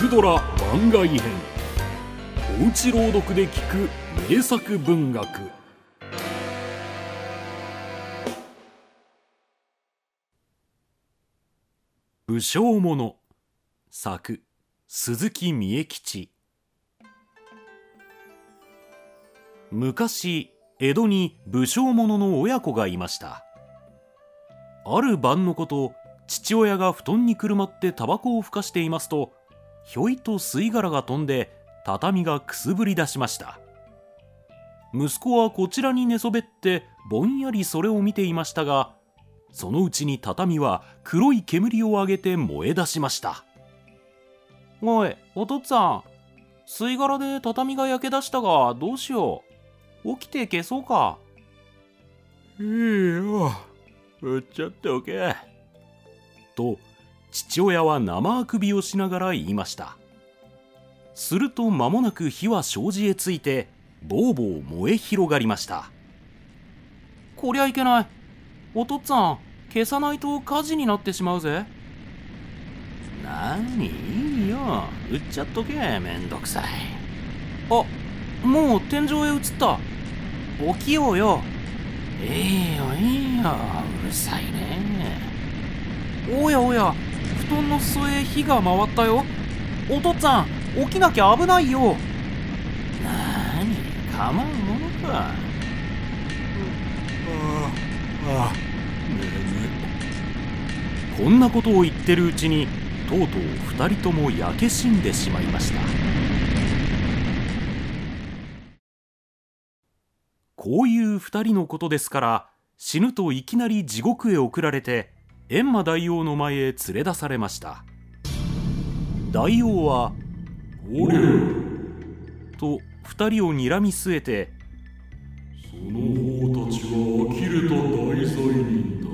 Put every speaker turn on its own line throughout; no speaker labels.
クドラ番外編。おうち朗読で聞く名作文学。武将者作鈴木三重吉昔江戸に武将者の親子がいました。ある晩のこと父親が布団にくるまってタバコをふかしていますとひょいと吸い殻が飛んで畳がくすぶり出しました。息子はこちらに寝そべってぼんやりそれを見ていましたがそのうちに畳は黒い煙を上げて燃え出しましたおいお父っつぁん吸い殻で畳が焼け出したがどうしよう？起きて消そうか？
いいよ売っちゃっておけ。
と父親は生あくびをしながら言いました。すると間もなく火は障子へついてぼうぼう燃え広がりました。こりゃいけない。お父っつぁん消さないと火事になってしまうぜ。
何いいよ。売っちゃっとけ。めんどくさい。
あもう天井へ移った。起きようよ。
いいよいいよ。うるさいね。
おやおや。布団の裾へ火が回ったよ。お父っつぁん起きなきゃ危ないよ。
なに構うものか。あ
あ。あこんなことを言ってるうちにとうとう二人とも焼け死んでしまいました。こういう二人のことですから死ぬといきなり地獄へ送られて閻魔大王の前へ連れ出されました。大王は「
おりゃ!」
と二人を睨み据えて「
その方たちは呆れた大罪人だ。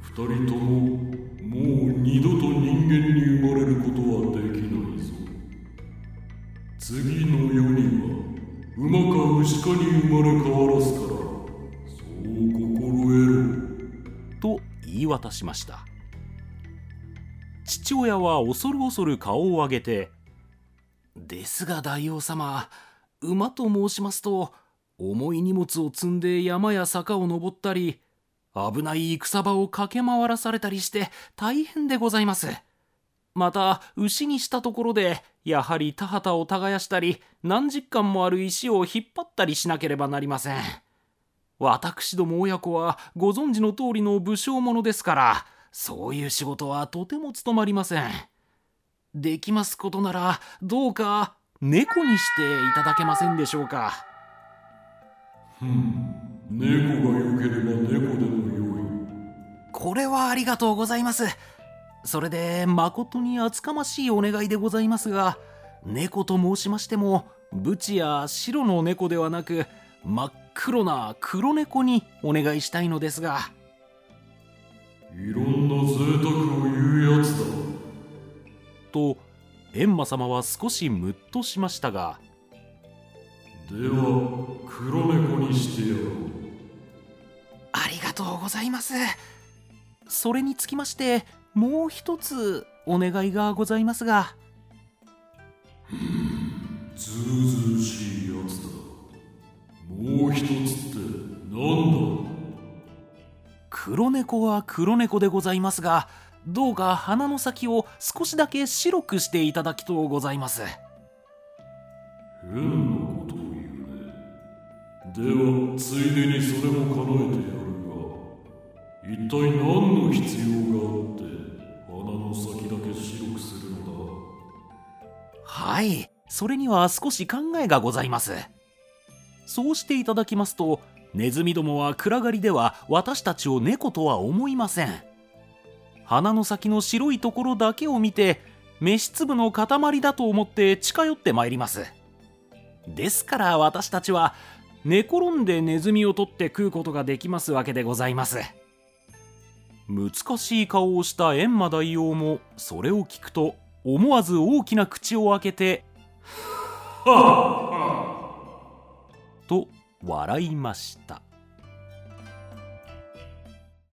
二人とももう二度と人間に生まれることはできないぞ。次の世には馬か牛かに生まれ変わらすか。
渡しました父親は恐る恐る顔を上げて「ですが大王様馬と申しますと重い荷物を積んで山や坂を登ったり危ない戦場を駆け回らされたりして大変でございます。また牛にしたところでやはり田畑を耕したり何十貫もある石を引っ張ったりしなければなりません。私ども親子はご存知の通りの武将者ですからそういう仕事はとても務まりません。できますことならどうか猫にしていただけませんでしょうか。
ふん猫が良ければ猫でもよい
これはありがとうございますそれで誠に厚かましいお願いでございますが猫と申しましてもブチや白の猫ではなく真っ黒な黒猫にお願いしたいのですが。
いろんな贅沢を言うやつだ。
と閻魔様は少しムッとしましたが。
では黒猫にしてやろう。
ありがとうございます。それにつきましてもう一つお願いがございますが。
ずうずうしいやつだ
黒猫は黒猫でございますがどうか鼻の先を少しだけ白くしていただきとうございます。
変なことを言うね。ではついでにそれも叶えてやるが一体何の必要があって鼻の先だけ白くするのだ？
はい。それには少し考えがございます。そうしていただきますとネズミどもは暗がりでは私たちを猫とは思いません。鼻の先の白いところだけを見て飯粒の塊だと思って近寄ってまいります。ですから私たちは寝転んでネズミを取って食うことができますわけでございます。難しい顔をした閻魔大王もそれを聞くと思わず大きな口を開けて「はっ!」と笑いました。